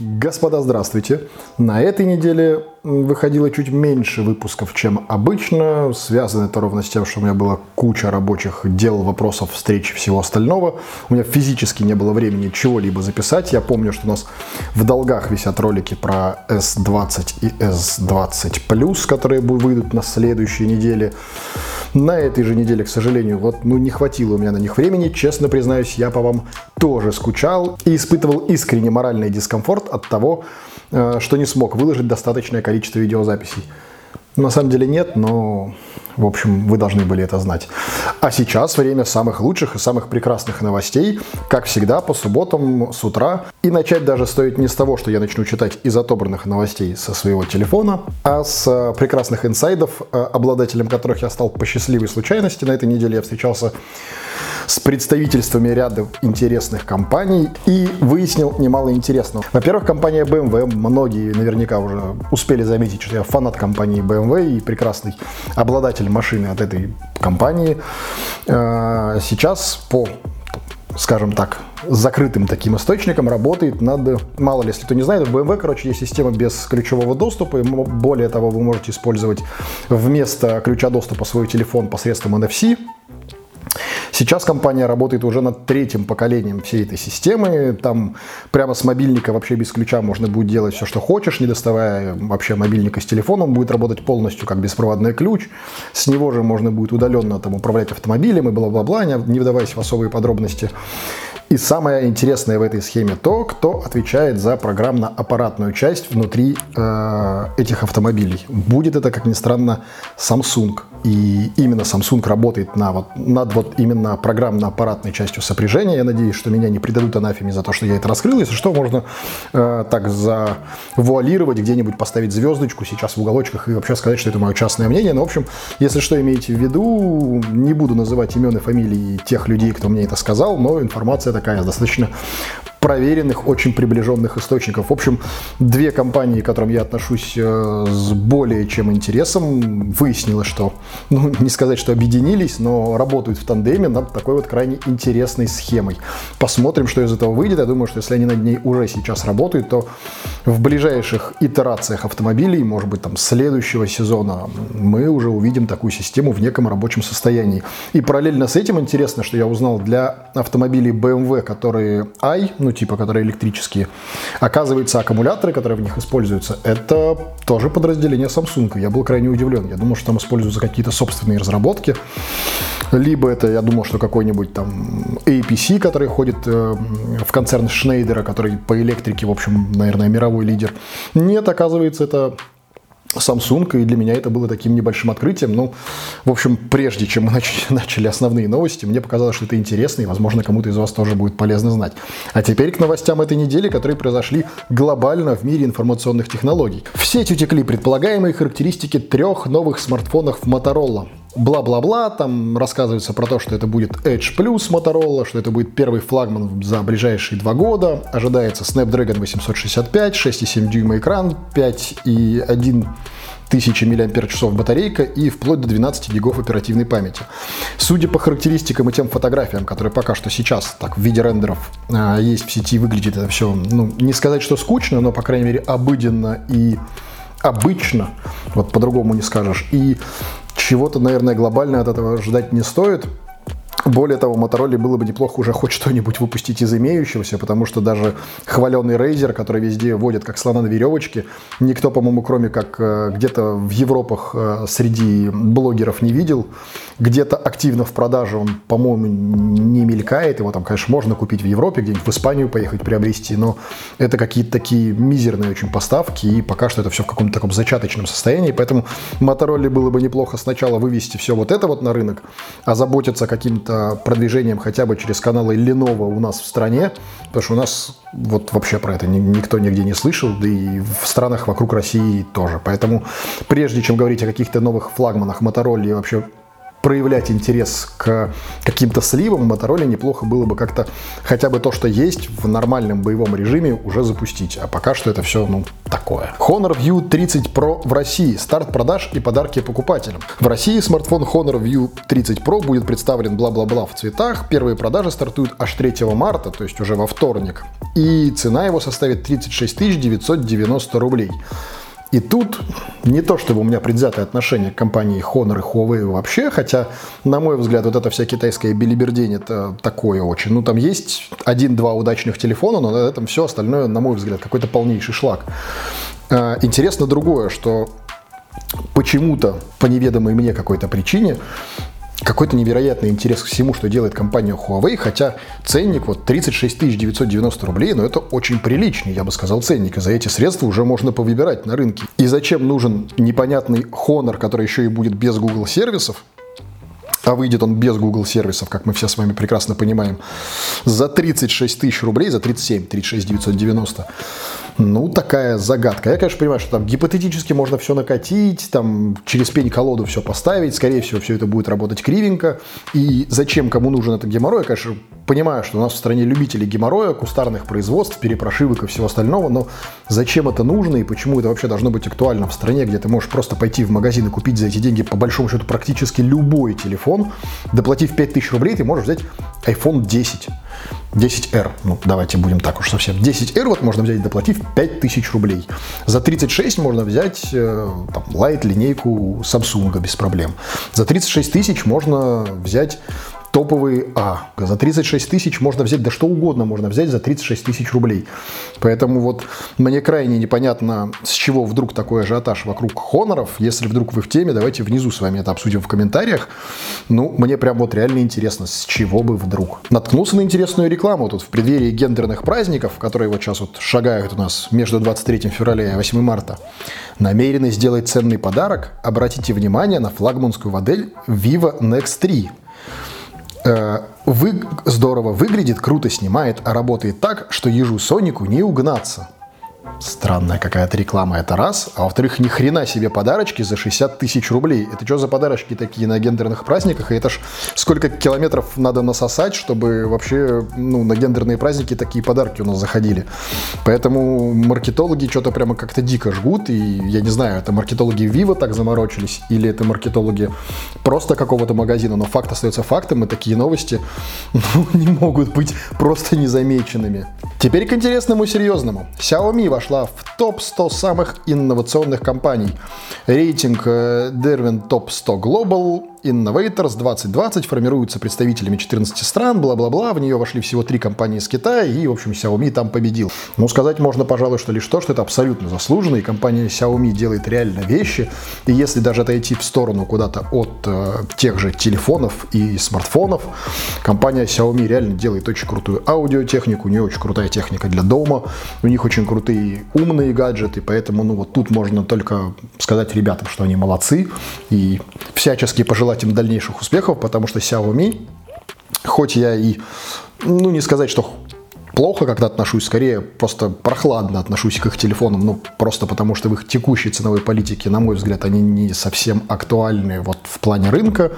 Господа, здравствуйте! На этой неделе выходило чуть меньше выпусков, чем обычно. Связано это ровно с тем, что у меня была куча рабочих дел, вопросов, встреч и всего остального. У меня физически не было времени чего-либо записать. Я помню, что у нас в долгах висят ролики про S20 и S20+, которые выйдут на следующей неделе. На этой же неделе, к сожалению, вот ну не хватило у меня на них времени. Честно признаюсь, я по вам тоже скучал и испытывал искренне моральный дискомфорт от того, э, что не смог выложить достаточное количество видеозаписей. На самом деле нет, но, в общем, вы должны были это знать. А сейчас время самых лучших и самых прекрасных новостей, как всегда, по субботам с утра. И начать даже стоит не с того, что я начну читать из отобранных новостей со своего телефона, а с э, прекрасных инсайдов, э, обладателем которых я стал по счастливой случайности. На этой неделе я встречался с представительствами ряда интересных компаний и выяснил немало интересного. Во-первых, компания BMW, многие наверняка уже успели заметить, что я фанат компании BMW и прекрасный обладатель машины от этой компании. Э, сейчас по скажем так, закрытым таким источником работает над, мало ли, если кто не знает, в BMW, короче, есть система без ключевого доступа, и более того, вы можете использовать вместо ключа доступа свой телефон посредством NFC, Сейчас компания работает уже над третьим поколением всей этой системы. Там прямо с мобильника вообще без ключа можно будет делать все, что хочешь, не доставая вообще мобильника с телефоном. Он будет работать полностью как беспроводной ключ. С него же можно будет удаленно там, управлять автомобилем и бла-бла-бла, не вдаваясь в особые подробности. И самое интересное в этой схеме то, кто отвечает за программно-аппаратную часть внутри э, этих автомобилей. Будет это, как ни странно, Samsung. И именно Samsung работает на, вот, над вот именно программно-аппаратной частью сопряжения. Я надеюсь, что меня не предадут анафеме за то, что я это раскрыл. Если что, можно э, так завуалировать, где-нибудь поставить звездочку сейчас в уголочках и вообще сказать, что это мое частное мнение. Но, в общем, если что имеете в виду, не буду называть имен и фамилии тех людей, кто мне это сказал, но информация такая достаточно проверенных, очень приближенных источников. В общем, две компании, к которым я отношусь э, с более чем интересом, выяснилось, что, ну, не сказать, что объединились, но работают в тандеме над такой вот крайне интересной схемой. Посмотрим, что из этого выйдет. Я думаю, что если они над ней уже сейчас работают, то в ближайших итерациях автомобилей, может быть, там следующего сезона, мы уже увидим такую систему в неком рабочем состоянии. И параллельно с этим интересно, что я узнал для автомобилей BMW, которые i, ну, типа, которые электрические. Оказывается, аккумуляторы, которые в них используются, это тоже подразделение Samsung. Я был крайне удивлен. Я думал, что там используются какие-то собственные разработки. Либо это, я думал, что какой-нибудь там APC, который ходит э, в концерн Шнейдера, который по электрике, в общем, наверное, мировой лидер. Нет, оказывается, это Samsung, и для меня это было таким небольшим открытием. Ну, в общем, прежде чем мы начали, основные новости, мне показалось, что это интересно, и, возможно, кому-то из вас тоже будет полезно знать. А теперь к новостям этой недели, которые произошли глобально в мире информационных технологий. В сеть утекли предполагаемые характеристики трех новых смартфонов Motorola бла-бла-бла, там рассказывается про то, что это будет Edge Plus Motorola, что это будет первый флагман за ближайшие два года, ожидается Snapdragon 865, 6,7 дюйма экран, 5,1 1000 мАч батарейка и вплоть до 12 гигов оперативной памяти. Судя по характеристикам и тем фотографиям, которые пока что сейчас так в виде рендеров а, есть в сети, выглядит это все, ну, не сказать, что скучно, но, по крайней мере, обыденно и обычно, вот по-другому не скажешь. И чего-то, наверное, глобально от этого ждать не стоит. Более того, Motorola было бы неплохо уже хоть что-нибудь выпустить из имеющегося, потому что даже хваленый Razer, который везде водит как слона на веревочке, никто, по-моему, кроме как э, где-то в Европах э, среди блогеров не видел. Где-то активно в продаже он, по-моему, не мелькает. Его там, конечно, можно купить в Европе, где-нибудь в Испанию поехать приобрести, но это какие-то такие мизерные очень поставки, и пока что это все в каком-то таком зачаточном состоянии. Поэтому Motorola было бы неплохо сначала вывести все вот это вот на рынок, озаботиться каким-то продвижением хотя бы через каналы Lenovo у нас в стране, потому что у нас вот вообще про это никто нигде не слышал, да и в странах вокруг России тоже. Поэтому прежде чем говорить о каких-то новых флагманах Motorola и вообще проявлять интерес к каким-то сливам, Motorola неплохо было бы как-то хотя бы то, что есть в нормальном боевом режиме, уже запустить. А пока что это все, ну, такое. Honor View 30 Pro в России. Старт продаж и подарки покупателям. В России смартфон Honor View 30 Pro будет представлен бла-бла-бла в цветах. Первые продажи стартуют аж 3 марта, то есть уже во вторник. И цена его составит 36 990 рублей. И тут не то, чтобы у меня предвзятое отношение к компании Honor и Huawei вообще, хотя, на мой взгляд, вот эта вся китайская билибердень это такое очень. Ну, там есть один-два удачных телефона, но на этом все остальное, на мой взгляд, какой-то полнейший шлак. А, интересно другое, что почему-то, по неведомой мне какой-то причине, какой-то невероятный интерес к всему, что делает компания Huawei, хотя ценник вот 36 990 рублей, но это очень приличный, я бы сказал, ценник, и за эти средства уже можно повыбирать на рынке. И зачем нужен непонятный Honor, который еще и будет без Google сервисов, а выйдет он без Google сервисов, как мы все с вами прекрасно понимаем, за 36 тысяч рублей, за 37, 36 990. Ну, такая загадка. Я, конечно, понимаю, что там гипотетически можно все накатить, там через пень-колоду все поставить, скорее всего, все это будет работать кривенько. И зачем кому нужен этот геморрой, я, конечно, понимаю, что у нас в стране любители геморроя, кустарных производств, перепрошивок и всего остального, но зачем это нужно и почему это вообще должно быть актуально в стране, где ты можешь просто пойти в магазин и купить за эти деньги по большому счету практически любой телефон, доплатив 5000 рублей, ты можешь взять iPhone 10. 10R, ну давайте будем так уж совсем. 10R вот можно взять, доплатив 5000 рублей. За 36 можно взять э, там, Light линейку Samsung без проблем. За 36 тысяч можно взять топовые А. За 36 тысяч можно взять, да что угодно можно взять за 36 тысяч рублей. Поэтому вот мне крайне непонятно, с чего вдруг такой ажиотаж вокруг хоноров. Если вдруг вы в теме, давайте внизу с вами это обсудим в комментариях. Ну, мне прям вот реально интересно, с чего бы вдруг. Наткнулся на интересную рекламу тут в преддверии гендерных праздников, которые вот сейчас вот шагают у нас между 23 февраля и 8 марта. Намерены сделать ценный подарок? Обратите внимание на флагманскую модель Vivo Nex 3 э, вы, здорово выглядит, круто снимает, а работает так, что ежу Сонику не угнаться. Странная какая-то реклама, это раз. А во-вторых, ни хрена себе подарочки за 60 тысяч рублей. Это что за подарочки такие на гендерных праздниках? И это ж сколько километров надо насосать, чтобы вообще ну, на гендерные праздники такие подарки у нас заходили. Поэтому маркетологи что-то прямо как-то дико жгут. И я не знаю, это маркетологи Vivo так заморочились, или это маркетологи просто какого-то магазина. Но факт остается фактом, и такие новости ну, не могут быть просто незамеченными. Теперь к интересному и серьезному. Xiaomi вошла в топ-100 самых инновационных компаний. Рейтинг э, Derwent Top 100 Global Innovators 2020 формируется представителями 14 стран, бла-бла-бла. В нее вошли всего три компании из Китая, и, в общем, Xiaomi там победил. Ну, сказать можно, пожалуй, что лишь то, что это абсолютно заслуженно, и компания Xiaomi делает реально вещи. И если даже отойти в сторону куда-то от э, тех же телефонов и смартфонов, компания Xiaomi реально делает очень крутую аудиотехнику, у нее очень крутая техника для дома, у них очень крутые умные гаджеты, поэтому, ну, вот тут можно только сказать ребятам, что они молодцы, и всячески пожелать пожелать им дальнейших успехов, потому что Xiaomi, хоть я и, ну не сказать, что плохо как-то отношусь, скорее просто прохладно отношусь к их телефонам, ну просто потому что в их текущей ценовой политике, на мой взгляд, они не совсем актуальны вот в плане рынка.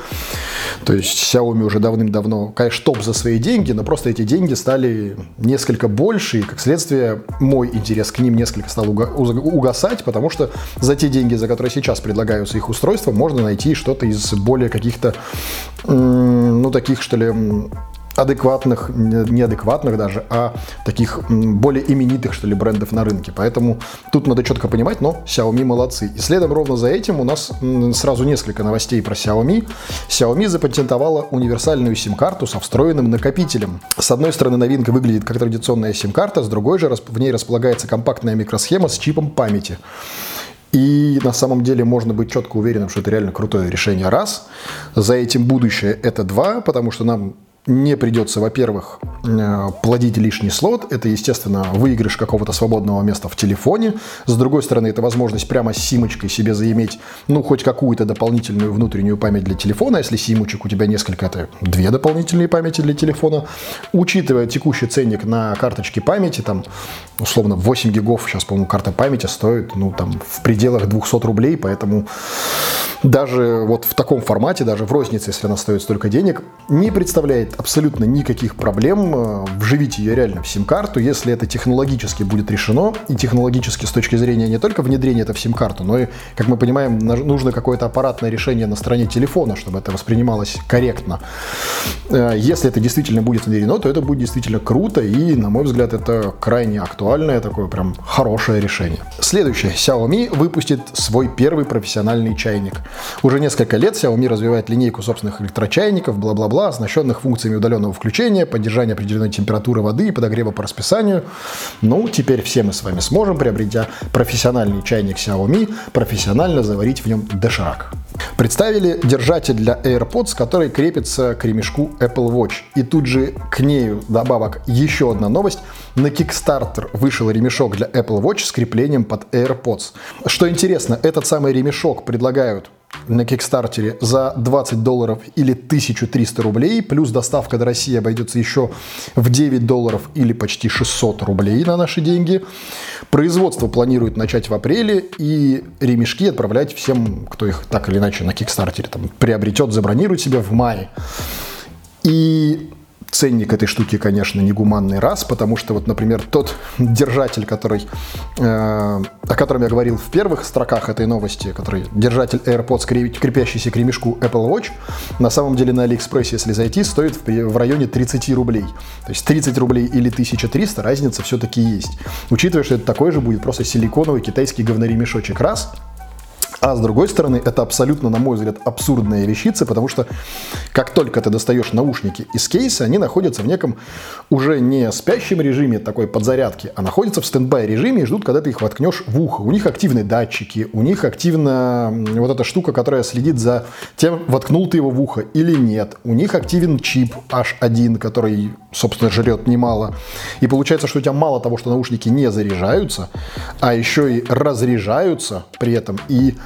То есть Xiaomi уже давным-давно, конечно, топ за свои деньги, но просто эти деньги стали несколько больше, и как следствие мой интерес к ним несколько стал угасать, потому что за те деньги, за которые сейчас предлагаются их устройства, можно найти что-то из более каких-то, ну таких что ли, адекватных, неадекватных даже, а таких более именитых, что ли, брендов на рынке. Поэтому тут надо четко понимать, но Xiaomi молодцы. И следом ровно за этим у нас сразу несколько новостей про Xiaomi. Xiaomi запатентовала универсальную сим-карту со встроенным накопителем. С одной стороны, новинка выглядит как традиционная сим-карта, с другой же в ней располагается компактная микросхема с чипом памяти. И на самом деле можно быть четко уверенным, что это реально крутое решение. Раз. За этим будущее это два, потому что нам не придется, во-первых, плодить лишний слот. Это, естественно, выигрыш какого-то свободного места в телефоне. С другой стороны, это возможность прямо с симочкой себе заиметь, ну, хоть какую-то дополнительную внутреннюю память для телефона. Если симочек у тебя несколько, это две дополнительные памяти для телефона. Учитывая текущий ценник на карточке памяти, там, условно, 8 гигов, сейчас, по-моему, карта памяти стоит, ну, там, в пределах 200 рублей, поэтому даже вот в таком формате, даже в рознице, если она стоит столько денег, не представляет абсолютно никаких проблем э, вживить ее реально в сим-карту, если это технологически будет решено, и технологически с точки зрения не только внедрения это в сим-карту, но и, как мы понимаем, нужно какое-то аппаратное решение на стороне телефона, чтобы это воспринималось корректно. Э, если это действительно будет внедрено, то это будет действительно круто, и, на мой взгляд, это крайне актуальное, такое прям хорошее решение. Следующее. Xiaomi выпустит свой первый профессиональный чайник. Уже несколько лет Xiaomi развивает линейку собственных электрочайников, бла-бла-бла, оснащенных функциями удаленного включения, поддержания определенной температуры воды и подогрева по расписанию. Ну, теперь все мы с вами сможем, приобретя профессиональный чайник Xiaomi, профессионально заварить в нем доширак. Представили держатель для AirPods, который крепится к ремешку Apple Watch. И тут же к нею добавок еще одна новость. На Kickstarter вышел ремешок для Apple Watch с креплением под AirPods. Что интересно, этот самый ремешок предлагают на Кикстартере за 20 долларов или 1300 рублей, плюс доставка до России обойдется еще в 9 долларов или почти 600 рублей на наши деньги. Производство планирует начать в апреле и ремешки отправлять всем, кто их так или иначе на Кикстартере там, приобретет, забронирует себе в мае. И ценник этой штуки, конечно, негуманный раз, потому что вот, например, тот держатель, который, э, о котором я говорил в первых строках этой новости, который держатель AirPods, крепящийся к ремешку Apple Watch, на самом деле на Алиэкспрессе, если зайти, стоит в, в районе 30 рублей. То есть 30 рублей или 1300, разница все-таки есть. Учитывая, что это такой же будет просто силиконовый китайский говноремешочек раз – а с другой стороны, это абсолютно, на мой взгляд, абсурдная вещица, потому что как только ты достаешь наушники из кейса, они находятся в неком уже не спящем режиме такой подзарядки, а находятся в стендбай режиме и ждут, когда ты их воткнешь в ухо. У них активны датчики, у них активна вот эта штука, которая следит за тем, воткнул ты его в ухо или нет. У них активен чип H1, который, собственно, жрет немало. И получается, что у тебя мало того, что наушники не заряжаются, а еще и разряжаются при этом. И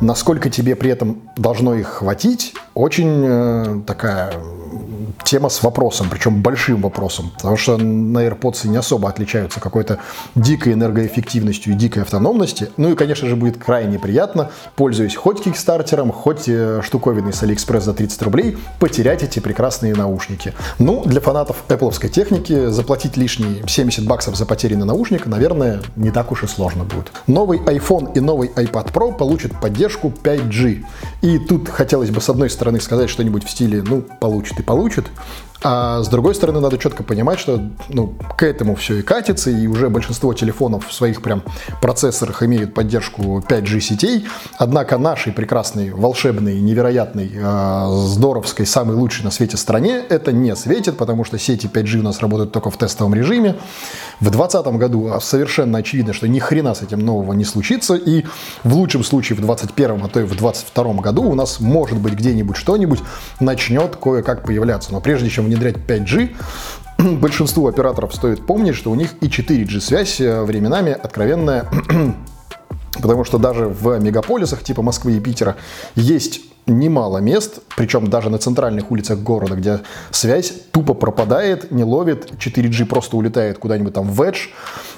Насколько тебе при этом должно их хватить, очень э, такая тема с вопросом, причем большим вопросом, потому что на AirPods не особо отличаются какой-то дикой энергоэффективностью и дикой автономностью. Ну и, конечно же, будет крайне приятно, пользуясь хоть кикстартером, хоть э, штуковиной с AliExpress за 30 рублей, потерять эти прекрасные наушники. Ну, для фанатов Apple техники заплатить лишние 70 баксов за потерянный наушник, наверное, не так уж и сложно будет. Новый iPhone и новый iPad Pro получат поддержку 5G. И тут хотелось бы с одной стороны сказать что-нибудь в стиле, ну, получит и получит, а с другой стороны, надо четко понимать, что ну, к этому все и катится, и уже большинство телефонов в своих прям процессорах имеют поддержку 5G сетей. Однако нашей прекрасной, волшебной, невероятной, э, здоровской, самой лучшей на свете стране это не светит, потому что сети 5G у нас работают только в тестовом режиме. В 2020 году совершенно очевидно, что ни хрена с этим нового не случится, и в лучшем случае в 2021, а то и в 2022 году у нас может быть где-нибудь что-нибудь начнет кое-как появляться. Но прежде чем внедрять 5G, большинству операторов стоит помнить, что у них и 4G связь э, временами откровенная, потому что даже в мегаполисах типа Москвы и Питера есть немало мест, причем даже на центральных улицах города, где связь тупо пропадает, не ловит, 4G просто улетает куда-нибудь там в Edge,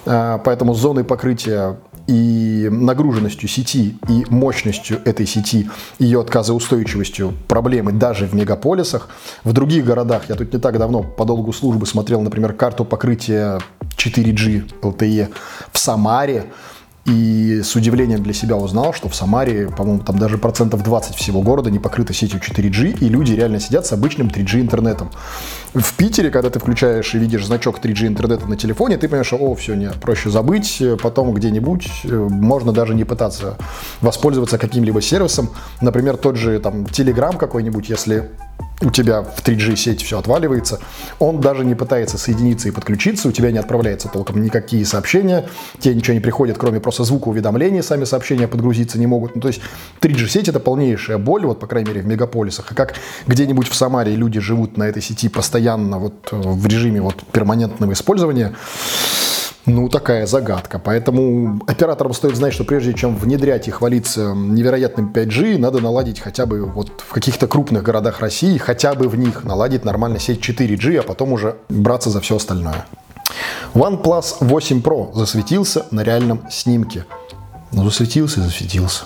э, поэтому зоны покрытия и нагруженностью сети, и мощностью этой сети, ее отказоустойчивостью проблемы даже в мегаполисах. В других городах, я тут не так давно по долгу службы смотрел, например, карту покрытия 4G LTE в Самаре, и с удивлением для себя узнал, что в Самаре, по-моему, там даже процентов 20 всего города не покрыто сетью 4G, и люди реально сидят с обычным 3G интернетом. В Питере, когда ты включаешь и видишь значок 3G интернета на телефоне, ты понимаешь, о, все, не, проще забыть, потом где-нибудь э, можно даже не пытаться воспользоваться каким-либо сервисом. Например, тот же там Telegram какой-нибудь, если у тебя в 3G сеть все отваливается, он даже не пытается соединиться и подключиться, у тебя не отправляется толком никакие сообщения, тебе ничего не приходит, кроме просто звука уведомлений, сами сообщения подгрузиться не могут. Ну, то есть 3G сеть это полнейшая боль, вот по крайней мере в мегаполисах. И как где-нибудь в Самаре люди живут на этой сети постоянно вот в режиме вот перманентного использования, ну, такая загадка. Поэтому операторам стоит знать, что прежде чем внедрять и хвалиться невероятным 5G, надо наладить хотя бы вот в каких-то крупных городах России, хотя бы в них наладить нормально сеть 4G, а потом уже браться за все остальное. OnePlus 8 Pro засветился на реальном снимке. Ну, засветился и засветился.